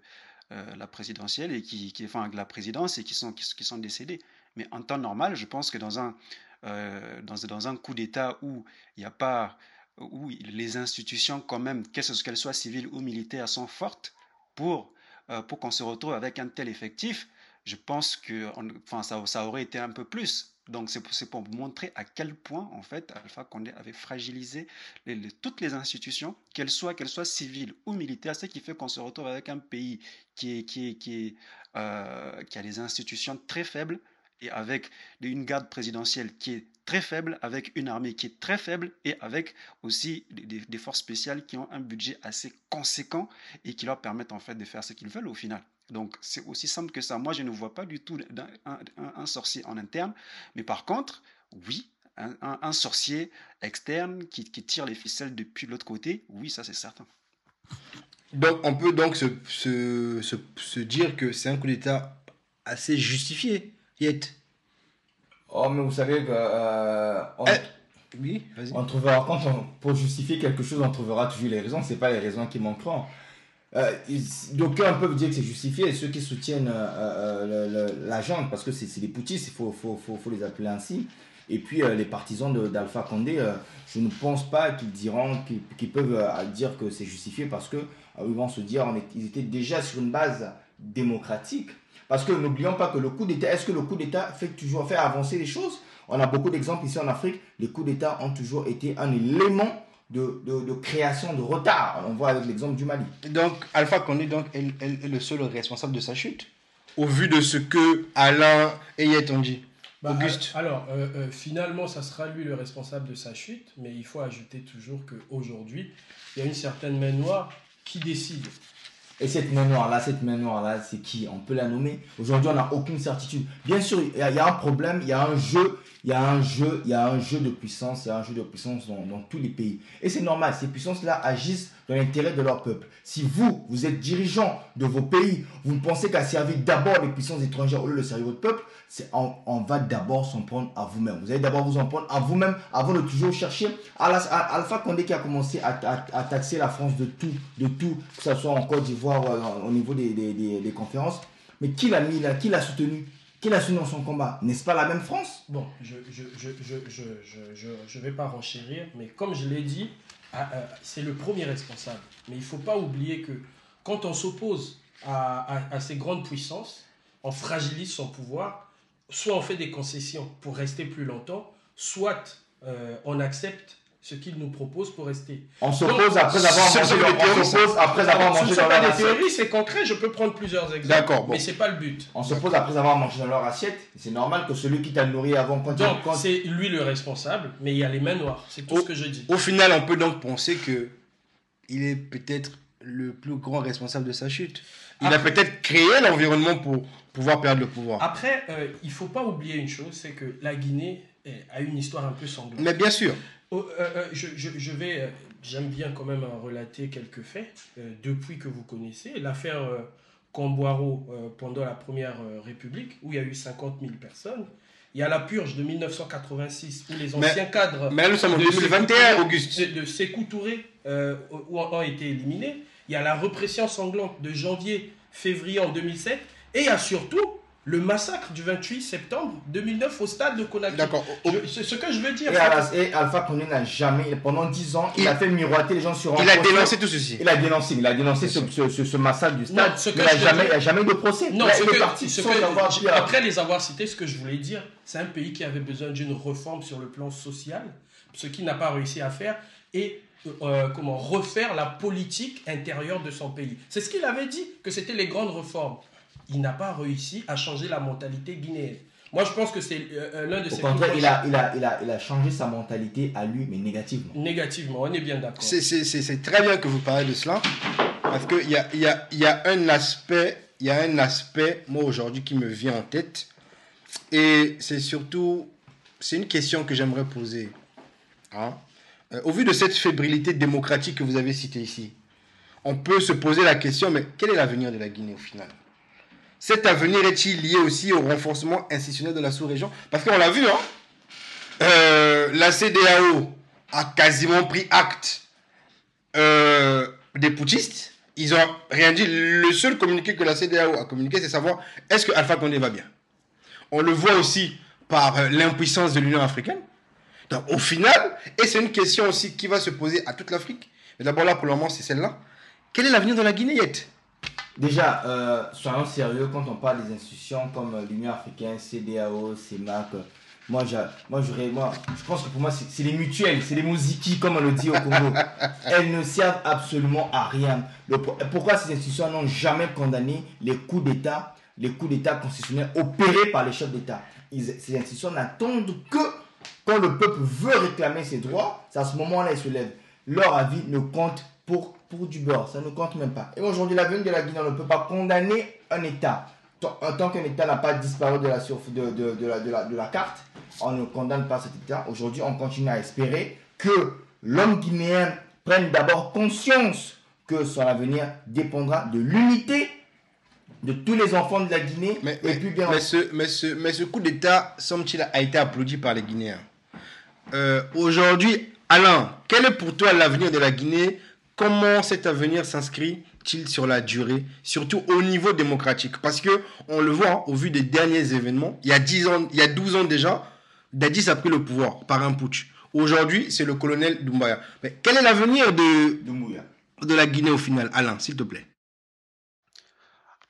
euh, la présidentielle et qui, qui, enfin, la présidence et qui sont, qui, sont décédés. Mais en temps normal, je pense que dans un, euh, dans, dans un coup d'État où il n'y a pas où les institutions, quand même, qu'elles soient civiles ou militaires, sont fortes pour, euh, pour qu'on se retrouve avec un tel effectif, je pense que enfin, ça, ça aurait été un peu plus. Donc c'est pour, pour, montrer à quel point en fait Alpha Condé avait fragilisé toutes les institutions, qu'elles soient, qu'elles soient civiles ou militaires, ce qui fait qu'on se retrouve avec un pays qui, euh, a des institutions très faibles et avec une garde présidentielle qui est très faible, avec une armée qui est très faible et avec aussi des, des forces spéciales qui ont un budget assez conséquent et qui leur permettent en fait de faire ce qu'ils veulent au final. Donc c'est aussi simple que ça. Moi, je ne vois pas du tout un, un, sorcier en interne, mais par contre, oui, un, sorcier externe qui, qui, tire les ficelles depuis l'autre côté, oui, ça c'est certain. Donc on peut donc se, se, se, dire que c'est un coup d'État assez justifié, Yet. Oh, mais vous savez que... Euh, eh, oui, vas-y. On trouvera, quand on, pour justifier quelque chose, on trouvera toujours les raisons. C'est pas les raisons qui manqueront. Euh, D'aucuns peuvent dire que c'est justifié, ceux qui soutiennent euh, euh la junte, parce que c'est des poutistes, il faut, les appeler ainsi. Et puis les partisans d'Alpha Condé, je ne pense pas qu'ils diront, qu'ils peuvent dire que c'est justifié parce que ils vont se dire qu'ils étaient déjà sur une base démocratique. Parce que n'oublions pas que le coup d'État, est-ce que le coup d'État fait toujours faire avancer les choses? On a beaucoup d'exemples ici en Afrique. Les coups d'État ont toujours été un élément de, de, création de retard. On voit avec l'exemple du Mali. Donc, Alpha Condé donc, est, est, le seul responsable de sa chute, au vu de ce que Alain et Yet ont dit. Bah, Auguste. Alors, euh, euh, finalement, ça sera lui le responsable de sa chute, mais il faut ajouter toujours qu'aujourd'hui, il y a une certaine main noire qui décide. Et cette main noire-là, cette main noire-là, c'est qui? On peut la nommer Aujourd'hui, on n'a aucune certitude. Bien sûr, il y, a un problème, il y a un jeu il y a un jeu, il y a un jeu de puissance, il un jeu de puissance dans, tous les pays. Et c'est normal, ces puissances-là agissent dans l'intérêt de leur peuple. Si vous, vous êtes dirigeant de vos pays, vous ne pensez qu'à servir d'abord les puissances étrangères au lieu de servir votre peuple, on, va d'abord s'en prendre à vous-même. Vous allez d'abord vous en prendre à vous-même avant de toujours chercher. Alpha Condé qui a commencé à, à, taxer la France de tout, de tout, que ce soit en Côte d'Ivoire, euh, au niveau des, des conférences. Mais qui l'a mis là? Qui l'a soutenu? Qui l'a soutenu dans son combat N'est-ce pas la même France? Bon, je ne vais pas renchérir, mais comme je l'ai dit, ah, euh, c'est le premier responsable. Mais il ne faut pas oublier que quand on s'oppose à, ces grandes puissances, on fragilise son pouvoir, soit on fait des concessions pour rester plus longtemps, soit euh, on accepte ce qu'il nous propose pour rester. On s'oppose après avoir mangé dans, on s'oppose après avoir mangé dans leur assiette. théories, c'est concret, je peux prendre plusieurs exemples. D'accord. Bon. Mais c'est pas le but. On s'oppose après avoir mangé dans leur assiette. C'est normal que celui qui t'a nourri avant quand Donc c'est lui le responsable, mais il y a les mains noires. C'est tout ce que je dis. Au final, on peut donc penser que il est peut-être le plus grand responsable de sa chute. Il a peut-être créé l'environnement pour pouvoir perdre le pouvoir. Après, euh, il faut pas oublier une chose, c'est que la Guinée a une histoire un peu sanglante. Mais bien sûr. Oh, euh, euh, je, je, vais, euh, j'aime bien quand même relater quelques faits depuis que vous connaissez. L'affaire Camboiro pendant la Première République, où il y a eu 50 000 personnes. Il y a la purge de 1986, où les anciens cadres mais nous sommes en 2021, Auguste. de, de Sékou Touré ont été éliminés. Il y a la répression sanglante de janvier-février en 2007. Et il y a surtout le massacre du 28 septembre 2009 au stade de Conakry. D'accord. C'est ce que je veux dire. Et, Alpha Condé n'a jamais, pendant 10 ans, il, a fait miroiter les gens sur Il a dénoncé tout ceci. Il a dénoncé, il a dénoncé ce, ce, ce, massacre du stade. Non, il n'a jamais, jamais de procès. Non, ce que, après les avoir cités, ce que je voulais dire, c'est un pays qui avait besoin d'une réforme sur le plan social, ce qu'il n'a pas réussi à faire, et euh, comment refaire la politique intérieure de son pays. C'est ce qu'il avait dit, que c'était les grandes réformes il n'a pas réussi à changer la mentalité guinéenne. Moi, je pense que c'est euh, euh, l'un de ses contraire, il a, il, a, il, a, il a changé sa mentalité à lui, mais négativement. Négativement, on est bien d'accord. C'est très bien que vous parlez de cela, parce qu'il y a, y, a, y a un aspect, il y a un aspect, moi aujourd'hui, qui me vient en tête, et c'est surtout, c'est une question que j'aimerais poser. Hein. Euh, au vu de cette fébrilité démocratique que vous avez citée ici, on peut se poser la question, mais quel est l'avenir de la Guinée au final? Cet avenir est-il lié aussi au renforcement institutionnel de la sous-région? Parce qu'on l'a vu, hein euh, la CDAO a quasiment pris acte euh, des poutistes. Ils ont rien dit. Le seul communiqué que la CDAO a communiqué, c'est savoir est-ce que Alpha Condé va bien? On le voit aussi par euh, l'impuissance de l'Union africaine. Donc au final, et c'est une question aussi qui va se poser à toute l'Afrique, mais d'abord là pour le moment c'est celle-là, quel est l'avenir de la Guinéette Déjà, euh, soyons sérieux quand on parle des institutions comme euh, l'Union africaine, CDAO, CEMAC. euh, moi, moi, moi, je pense que pour moi, c'est les mutuelles, c'est les musiki, comme on le dit au Congo. Elles ne servent absolument à rien. Pourquoi ces institutions n'ont jamais condamné les coups d'État, les coups d'État constitutionnels opérés par les chefs d'État? Ces institutions n'attendent que quand le peuple veut réclamer ses droits, c'est à ce moment-là ils se lèvent. Leur avis ne compte pour, pour du beurre, ça ne compte même pas. Et aujourd'hui, l'avenir de la Guinée, on ne peut pas condamner un État. Tant- En tant qu'un État n'a pas disparu de la, surf- de, de, de la, de, la, de la carte, on ne condamne pas cet État. Aujourd'hui, on continue à espérer que l'homme guinéen prenne d'abord conscience que son avenir dépendra de l'unité de tous les enfants de la Guinée. Mais, et mais- puis bien mais ce, mais, ce, mais ce coup d'État, semble-t-il, a été applaudi par les Guinéens. Euh, Aujourd'hui, Alain, quel est pour toi l'avenir de la Guinée Comment cet avenir s'inscrit-il sur la durée, surtout au niveau démocratique? Parce que on le voit hein, au vu des derniers événements. Il y a 10 ans, il y a 12 ans déjà, Dadis a pris le pouvoir par un putsch. Aujourd'hui, c'est le colonel Doumbaya. Mais quel est l'avenir de, Doumbouya. de la Guinée au final? Alain, s'il te plaît.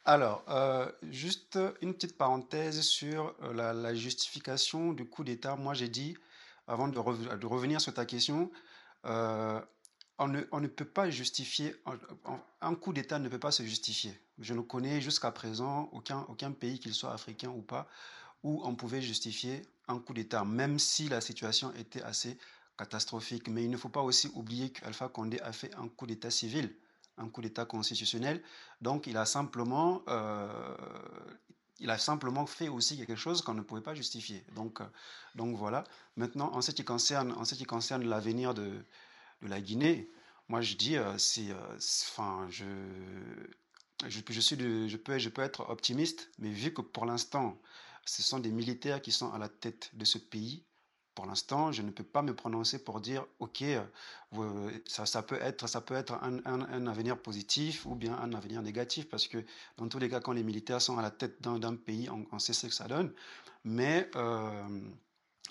Alors, euh, juste une petite parenthèse sur euh, la, la justification du coup d'État. Moi, j'ai dit, avant de revenir sur ta question, euh, on ne, peut pas justifier, un- un coup d'État ne peut pas se justifier. Je ne connais jusqu'à présent aucun, aucun pays, qu'il soit africain ou pas, où on pouvait justifier un coup d'État, même si la situation était assez catastrophique. Mais il ne faut pas aussi oublier qu'Alpha Condé a fait un coup d'État civil, un coup d'État constitutionnel. Donc il a simplement, euh, il a simplement fait aussi quelque chose qu'on ne pouvait pas justifier. Donc, euh, donc voilà. Maintenant, en ce qui concerne, en ce qui concerne l'avenir de, de la Guinée, moi je dis, euh, euh, c'est- enfin, je, je, je suis, je peux, je peux être optimiste, mais vu que pour l'instant, ce sont des militaires qui sont à la tête de ce pays. Pour l'instant, je ne peux pas me prononcer pour dire, OK, euh, ça, ça peut être, ça peut être un, un- un avenir positif ou bien un avenir négatif, parce que dans tous les cas, quand les militaires sont à la tête d'un pays, on, sait ce que ça donne. Mais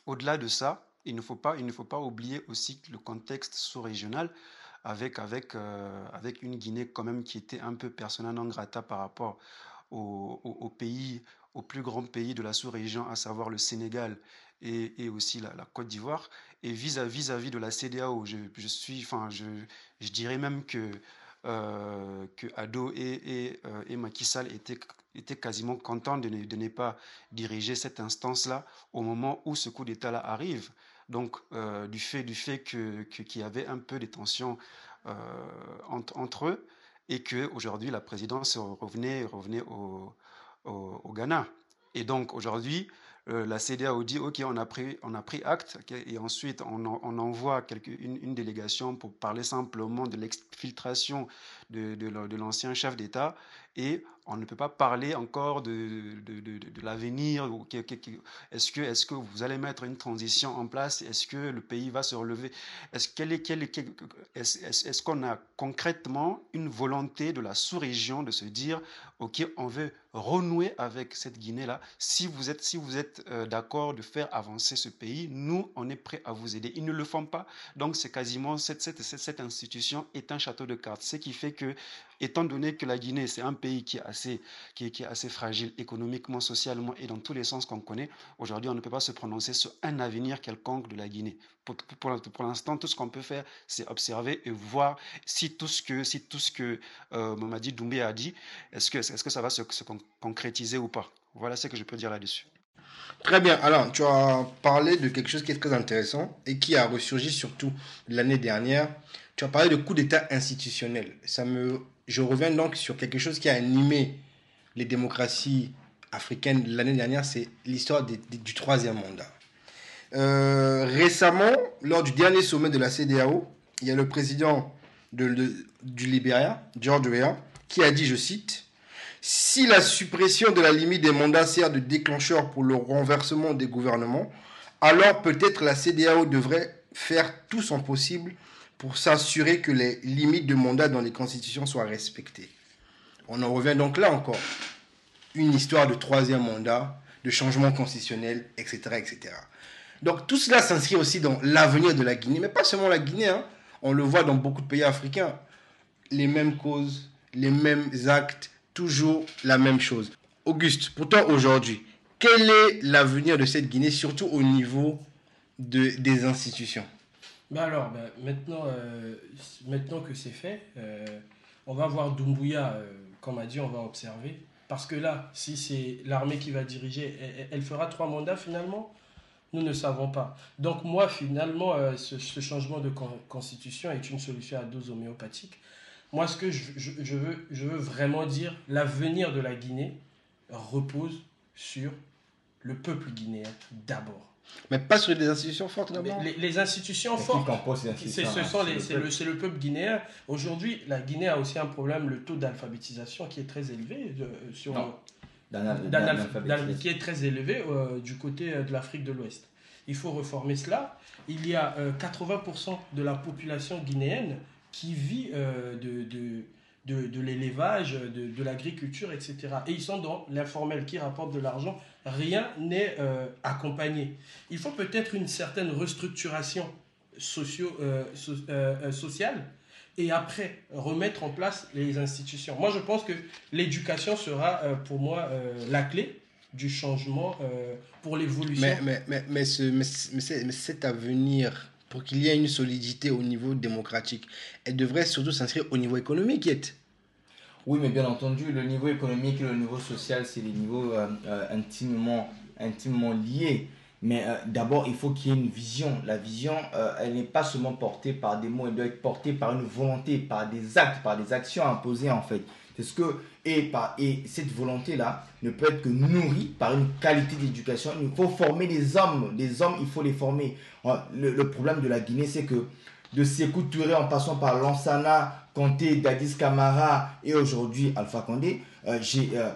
au-delà de ça, il ne faut pas, il ne faut pas oublier aussi le contexte sous-régional avec, avec, euh, avec une Guinée quand même qui était un peu persona non grata par rapport au, pays, au plus grand pays de la sous-région, à savoir le Sénégal et, aussi la, Côte d'Ivoire. Et vis-à-vis vis-à-vis de la CDAO, je, je suis, enfin, je, je dirais même que, euh, que Ado et, et, euh, Macky Sall étaient, étaient quasiment contents de ne, de ne pas diriger cette instance-là au moment où ce coup d'État-là arrive. Donc, euh, du fait, du fait que, qu'il y avait un peu de tensions euh, entre, eux et que aujourd'hui la présidence revenait, revenait au, au, Ghana. Et donc aujourd'hui, euh, la CDAO dit ok, on a pris, on a pris acte, et ensuite on, en- on envoie une, délégation pour parler simplement de l'exfiltration de, de l'ancien chef d'État, et on ne peut pas parler encore de, de, de, l'avenir. Est-ce que, est-ce que vous allez mettre une transition en place? Est-ce que le pays va se relever? Est-ce quel est, est- qu'on a concrètement une volonté de la sous-région de se dire, ok, on veut renouer avec cette Guinée-là? Si vous êtes, si vous êtes euh, d'accord de faire avancer ce pays, nous, on est prêt à vous aider. Ils ne le font pas. Donc, c'est quasiment cette, cette, cette institution est un château de cartes. Ce qui fait que, étant donné que la Guinée, c'est un pays qui est assez, qui est, qui est assez fragile économiquement, socialement et dans tous les sens qu'on connaît, aujourd'hui, on ne peut pas se prononcer sur un avenir quelconque de la Guinée. Pour, pour, l'instant, tout ce qu'on peut faire, c'est observer et voir si tout ce que, si tout ce que euh, Mamadi Doumbé a dit, est-ce que, est que ça va se, se con- concrétiser ou pas Voilà ce que je peux dire là-dessus. Très bien. Alors, tu as parlé de quelque chose qui est très intéressant et qui a ressurgi surtout l'année dernière. Tu as parlé de coup d'État institutionnel. Ça me, je reviens donc sur quelque chose qui a animé les démocraties africaines l'année dernière, c'est l'histoire du troisième mandat. Euh, récemment, lors du dernier sommet de la CDAO, il y a le président de- de- du Libéria, George Weah, qui a dit, je cite, si la suppression de la limite des mandats sert de déclencheur pour le renversement des gouvernements, alors peut-être la CDAO devrait faire tout son possible pour s'assurer que les limites de mandat dans les constitutions soient respectées. On en revient donc là encore. Une histoire de troisième mandat, de changement constitutionnel, etc. Donc tout cela s'inscrit aussi dans l'avenir de la Guinée, mais pas seulement la Guinée. hein. On le voit dans beaucoup de pays africains. Les mêmes causes, les mêmes actes, toujours la même chose. Auguste, pour toi aujourd'hui, quel est l'avenir de cette Guinée, surtout au niveau de, des institutions? Bah alors, bah, maintenant, euh, maintenant que c'est fait, euh, on va voir Doumbouya, euh, comme a dit, on va observer. Parce que là, si c'est l'armée qui va diriger, elle, fera trois mandats finalement? Nous ne savons pas. Donc moi, finalement, euh, ce, changement de con- constitution est une solution à dose homéopathique. Moi, ce que je veux, je veux vraiment dire, l'avenir de la Guinée repose sur le peuple guinéen d'abord. Mais pas sur des institutions fortes d'abord Les, les institutions fortes, compose ces c'est institutions, ce hein, sont les- le le, peuple guinéen. Aujourd'hui, la Guinée a aussi un problème, le taux d'alphabétisation qui est très élevé de- sur, qui est très élevé euh, du côté euh, de l'Afrique de l'Ouest. Il faut reformer cela. Il y a euh, 80% de la population guinéenne qui vit euh, de, de, de, de l'élevage, de, de l'agriculture, etc. Et ils sont dans l'informel qui rapporte de l'argent. Rien n'est euh, accompagné. Il faut peut-être une certaine restructuration socio, euh, euh, sociale et après remettre en place les institutions. Moi, je pense que l'éducation sera pour moi la clé du changement pour l'évolution. Mais, mais, mais, mais, ce, mais cet avenir, pour qu'il y ait une solidité au niveau démocratique, elle devrait surtout s'inscrire au niveau économique. Yet. Oui, mais bien entendu, le niveau économique et le niveau social, c'est des niveaux euh, euh, intimement, intimement liés. Mais euh, d'abord, il faut qu'il y ait une vision. La vision, elle n'est pas seulement portée par des mots, elle doit être portée par une volonté, par des actes, par des actions imposées en fait. C'est ce que et par et cette volonté là ne peut être que nourrie par une qualité d'éducation. Il faut former des hommes, des hommes, il faut les former. Euh, Le, problème de la Guinée, c'est que de Sékou Touré en passant par Lansana, Conté, Dadis Camara et aujourd'hui Alpha Condé, euh, euh,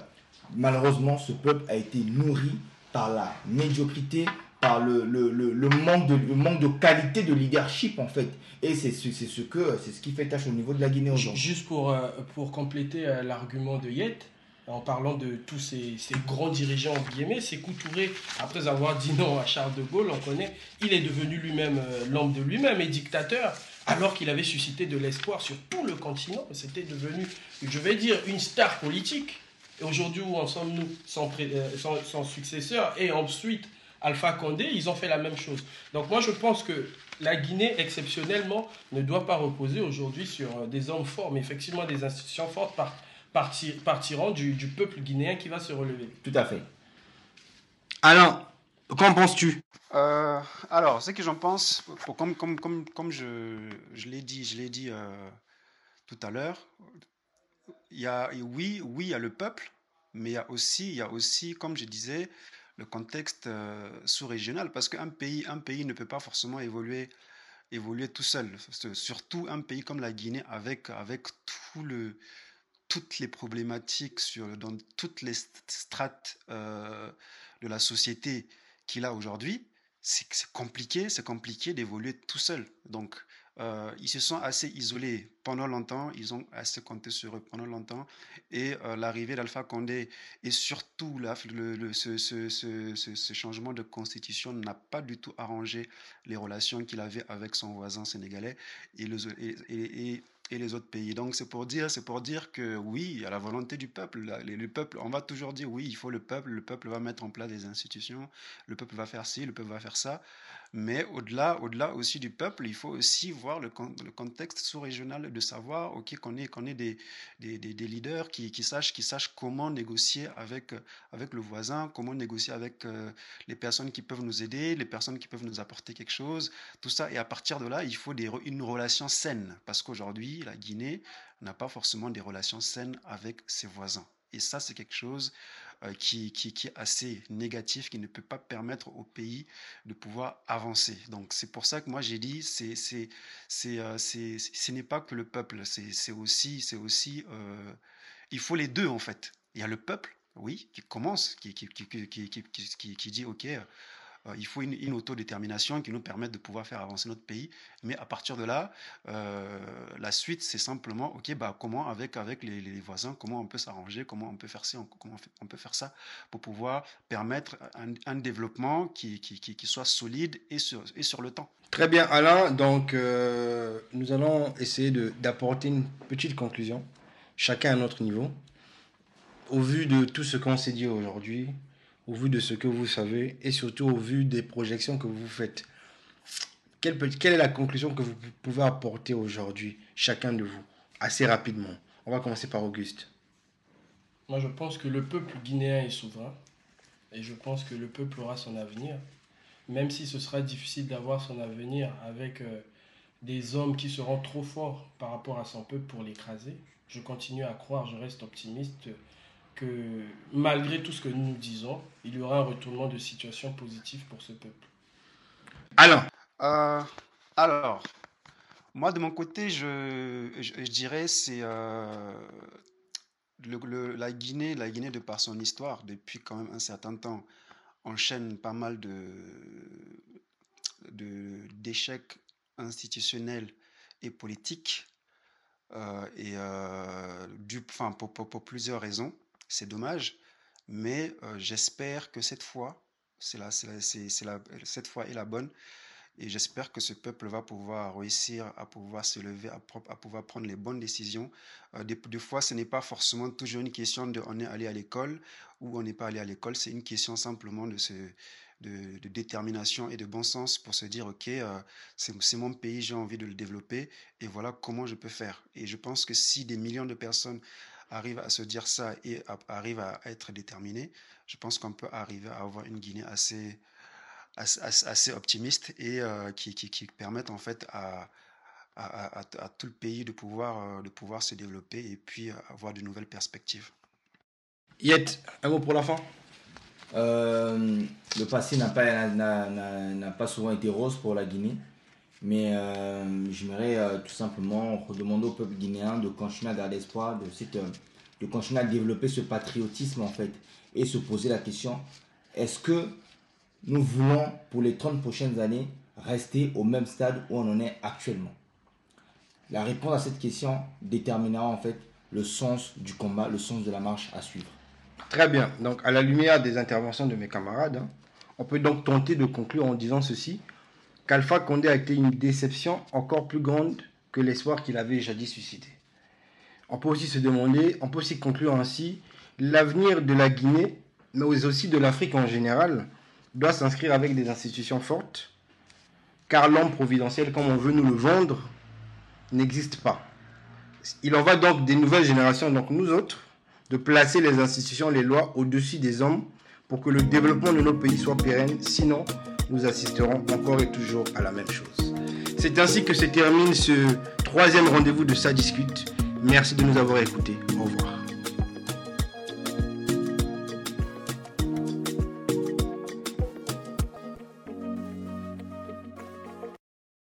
malheureusement ce peuple a été nourri par la médiocrité, par le, le, le, le manque de, le manque de qualité de leadership en fait. Et c'est ce, ce, que, c'est ce qui fait tâche au niveau de la Guinée aujourd'hui. Juste pour, euh, pour compléter euh, l'argument de Yet, en parlant de tous ces, ces grands dirigeants, entre guillemets, c'est Touré, après avoir dit non à Charles de Gaulle, on connaît, il est devenu lui-même euh, l'homme de lui-même et dictateur, alors qu'il avait suscité de l'espoir sur tout le continent. C'était devenu, je vais dire, une star politique. Et aujourd'hui, où en sommes-nous sans, sans, sans successeur? Et ensuite, Alpha Condé, ils ont fait la même chose. Donc moi, je pense que la Guinée, exceptionnellement, ne doit pas reposer aujourd'hui sur euh, des hommes forts, mais effectivement des institutions fortes par, partir, partiront du, du peuple guinéen qui va se relever. Tout à fait. Alain, qu'en penses-tu? Euh, alors, ce que j'en pense, pour- comme, comme, comme, comme je, je l'ai dit, je l'ai dit euh, tout à l'heure, il y a, oui, oui, il y a le peuple, mais il y a aussi, il y a aussi, comme je disais, le contexte euh, sous-régional, parce qu'un pays, un pays ne peut pas forcément évoluer, évoluer tout seul. Surtout un pays comme la Guinée, avec, avec tout le, toutes les problématiques sur, dans toutes les st- strates euh, de la société qu'il a aujourd'hui, c'est compliqué, c'est compliqué d'évoluer tout seul. Donc, euh, ils se sont assez isolés pendant longtemps, ils ont assez compté sur eux pendant longtemps, et euh, l'arrivée d'Alpha Condé et surtout le, ce, ce- ce- changement de constitution n'a pas du tout arrangé les relations qu'il avait avec son voisin sénégalais et, et- les autres pays. Donc c'est pour dire, c'est pour dire que oui, a la volonté du peuple. Le peuple, on va toujours dire oui, il faut le peuple, le peuple va mettre en place des institutions, le peuple va faire ci, le peuple va faire ça. Mais au-delà, au-delà aussi du peuple, il faut aussi voir le, con- le contexte sous-régional de savoir, ok, qu'on est, qu'on est des, des, leaders qui, qui sachent, qui sachent comment négocier avec, avec le voisin, comment négocier avec euh, les personnes qui peuvent nous aider, les personnes qui peuvent nous apporter quelque chose, tout ça. Et à partir de là, il faut une relation saine, parce qu'aujourd'hui, la Guinée n'a pas forcément des relations saines avec ses voisins. Et ça, c'est quelque chose qui, qui, qui est assez négatif, qui ne peut pas permettre au pays de pouvoir avancer. Donc c'est pour ça que moi j'ai dit, c'est, c'est, c'est, euh, ce n'est pas que le peuple, c'est, aussi, c'est aussi euh, il faut les deux en fait. Il y a le peuple, oui, qui commence, qui, qui, qui, qui, dit, ok, euh, il faut une, autodétermination qui nous permette de pouvoir faire avancer notre pays. Mais à partir de là, euh, la suite, c'est simplement, ok, bah, comment avec, avec les, voisins, comment on peut s'arranger, comment on peut faire ça, comment on peut faire ça pour pouvoir permettre un, développement qui, qui, qui, soit solide et sur, et sur le temps. Très bien, Alain. Donc, euh, nous allons essayer d'apporter une petite conclusion, chacun à notre niveau. Au vu de tout ce qu'on s'est dit aujourd'hui, au vu de ce que vous savez et surtout au vu des projections que vous faites. Quelle, est la conclusion que vous pouvez apporter aujourd'hui, chacun de vous, assez rapidement? On va commencer par Auguste. Moi, je pense que le peuple guinéen est souverain et je pense que le peuple aura son avenir, même si ce sera difficile d'avoir son avenir avec euh, des hommes qui seront trop forts par rapport à son peuple pour l'écraser. Je continue à croire, je reste optimiste que malgré tout ce que nous disons, il y aura un retournement de situation positif pour ce peuple. Alors, euh, alors moi de mon côté, je, je, dirais c'est euh, le, la Guinée, la Guinée de par son histoire depuis quand même un certain temps enchaîne pas mal de d'échecs institutionnels et politiques euh, et du, enfin, pour, pour, plusieurs raisons. C'est dommage, mais euh, j'espère que cette fois, c'est la, c'est la, cette fois est la bonne. Et j'espère que ce peuple va pouvoir réussir à pouvoir se lever, à, à pouvoir prendre les bonnes décisions. Euh, des, fois, ce n'est pas forcément toujours une question de on est allé à l'école ou on n'est pas allé à l'école. C'est une question simplement de, de, détermination et de bon sens pour se dire, OK, euh, c'est mon pays, j'ai envie de le développer et voilà comment je peux faire. Et je pense que si des millions de personnes arrive à se dire ça et arrive à être déterminé, je pense qu'on peut arriver à avoir une Guinée assez, assez, optimiste et euh, qui, qui, permette en fait à, à, à, tout le pays de pouvoir, euh, de pouvoir se développer et puis euh, avoir de nouvelles perspectives. Yet, un mot pour la fin Le passé n'a pas, n'a pas souvent été rose pour la Guinée. Mais euh, j'aimerais euh, tout simplement redemander au peuple guinéen de continuer à garder espoir, de, euh, de continuer à développer ce patriotisme en fait et se poser la question est-ce que nous voulons pour les 30 prochaines années rester au même stade où on en est actuellement? La réponse à cette question déterminera en fait le sens du combat, le sens de la marche à suivre. Très bien. Donc, à la lumière des interventions de mes camarades, hein, on peut donc tenter de conclure en disant ceci qu'Alpha Condé a été une déception encore plus grande que l'espoir qu'il avait jadis suscité. On peut aussi se demander, on peut aussi conclure ainsi, l'avenir de la Guinée, mais aussi de l'Afrique en général, doit s'inscrire avec des institutions fortes, car l'homme providentiel, comme on veut nous le vendre, n'existe pas. Il en va donc des nouvelles générations, donc nous autres, de placer les institutions, les lois au-dessus des hommes pour que le développement de nos pays soit pérenne. Sinon, nous assisterons encore et toujours à la même chose. C'est ainsi que se termine ce troisième rendez-vous de Ça discute. Merci de nous avoir écoutés. Au revoir.